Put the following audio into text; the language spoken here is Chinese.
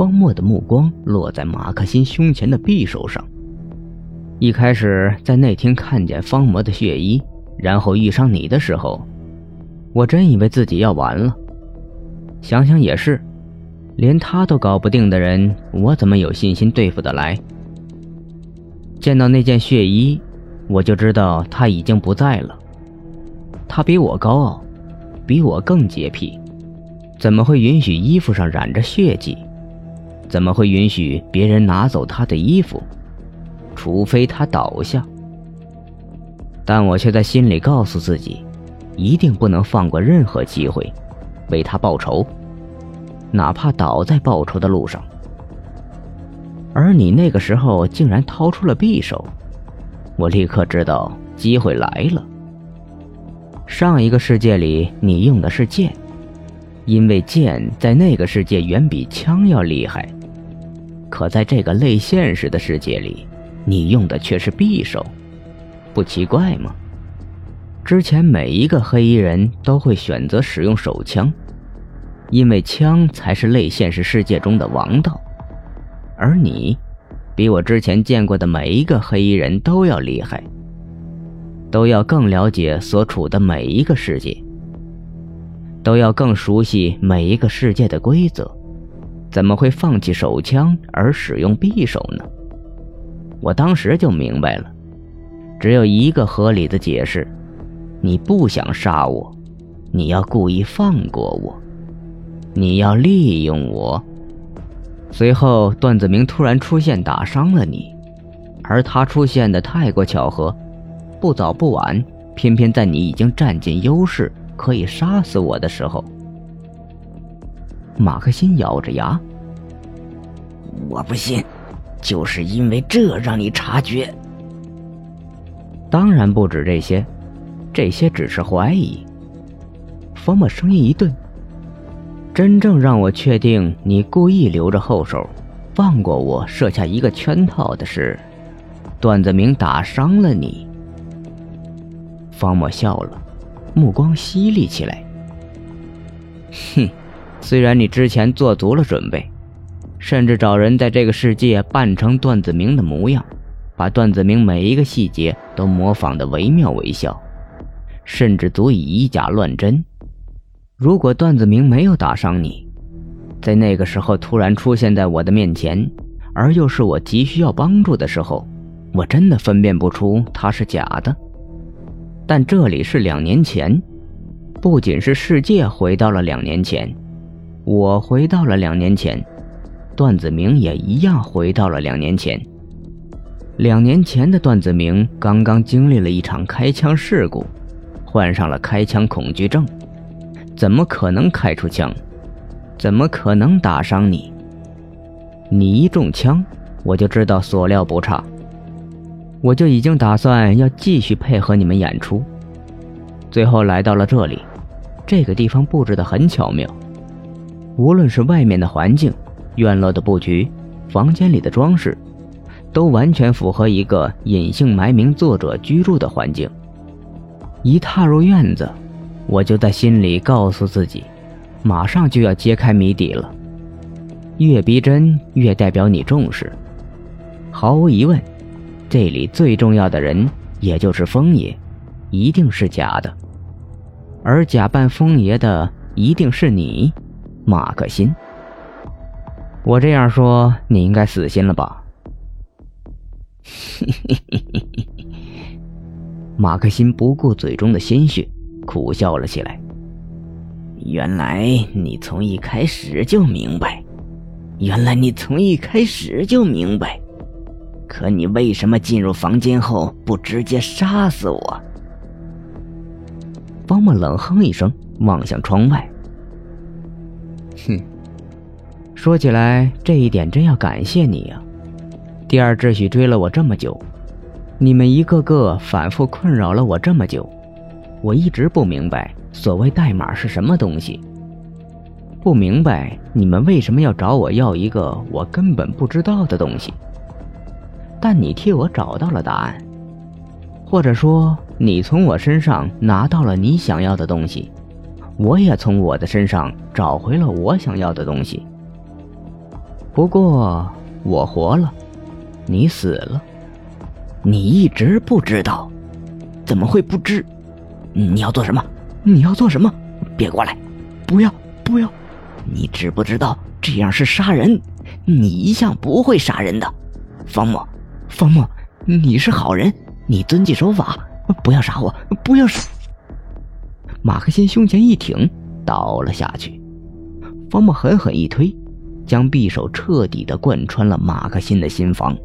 方墨的目光落在马克辛胸前的匕首上。一开始在那天看见方魔的血衣，然后遇上你的时候，我真以为自己要完了。想想也是，连他都搞不定的人，我怎么有信心对付得来？见到那件血衣，我就知道他已经不在了。他比我高傲，比我更洁癖，怎么会允许衣服上染着血迹？怎么会允许别人拿走他的衣服？除非他倒下。但我却在心里告诉自己，一定不能放过任何机会。为他报仇，哪怕倒在报仇的路上。而你那个时候竟然掏出了匕首，我立刻知道机会来了。上一个世界里你用的是剑，因为剑在那个世界远比枪要厉害。可在这个类现实的世界里，你用的却是匕首，不奇怪吗？之前每一个黑衣人都会选择使用手枪，因为枪才是类现实世界中的王道。而你，比我之前见过的每一个黑衣人都要厉害，都要更了解所处的每一个世界，都要更熟悉每一个世界的规则，怎么会放弃手枪而使用匕首呢？我当时就明白了，只有一个合理的解释。你不想杀我，你要故意放过我，你要利用我。随后，段子明突然出现，打伤了你，而他出现的太过巧合，不早不晚，偏偏在你已经占尽优势，可以杀死我的时候。马克辛咬着牙：“我不信，就是因为这让你察觉。当然不止这些。”这些只是怀疑。方墨声音一顿。真正让我确定你故意留着后手，放过我，设下一个圈套的是，段子明打伤了你。方默笑了，目光犀利起来。哼，虽然你之前做足了准备，甚至找人在这个世界扮成段子明的模样，把段子明每一个细节都模仿的惟妙惟肖。甚至足以以假乱真。如果段子明没有打伤你，在那个时候突然出现在我的面前，而又是我急需要帮助的时候，我真的分辨不出他是假的。但这里是两年前，不仅是世界回到了两年前，我回到了两年前，段子明也一样回到了两年前。两年前的段子明刚刚经历了一场开枪事故。患上了开枪恐惧症，怎么可能开出枪？怎么可能打伤你？你一中枪，我就知道所料不差，我就已经打算要继续配合你们演出。最后来到了这里，这个地方布置的很巧妙，无论是外面的环境、院落的布局、房间里的装饰，都完全符合一个隐姓埋名作者居住的环境。一踏入院子，我就在心里告诉自己，马上就要揭开谜底了。越逼真，越代表你重视。毫无疑问，这里最重要的人，也就是风爷，一定是假的。而假扮风爷的，一定是你，马克辛。我这样说，你应该死心了吧？嘿嘿嘿嘿嘿。马克辛不顾嘴中的鲜血，苦笑了起来。原来你从一开始就明白，原来你从一开始就明白。可你为什么进入房间后不直接杀死我？方墨冷哼一声，望向窗外。哼，说起来这一点真要感谢你呀。第二秩序追了我这么久。你们一个个反复困扰了我这么久，我一直不明白所谓代码是什么东西，不明白你们为什么要找我要一个我根本不知道的东西。但你替我找到了答案，或者说你从我身上拿到了你想要的东西，我也从我的身上找回了我想要的东西。不过我活了，你死了。你一直不知道，怎么会不知？你要做什么？你要做什么？别过来！不要，不要！你知不知道这样是杀人？你一向不会杀人的，方墨，方墨，你是好人，你遵纪守法，不要杀我，不要杀！马克辛胸前一挺，倒了下去。方木狠狠一推，将匕首彻底的贯穿了马克辛的心房。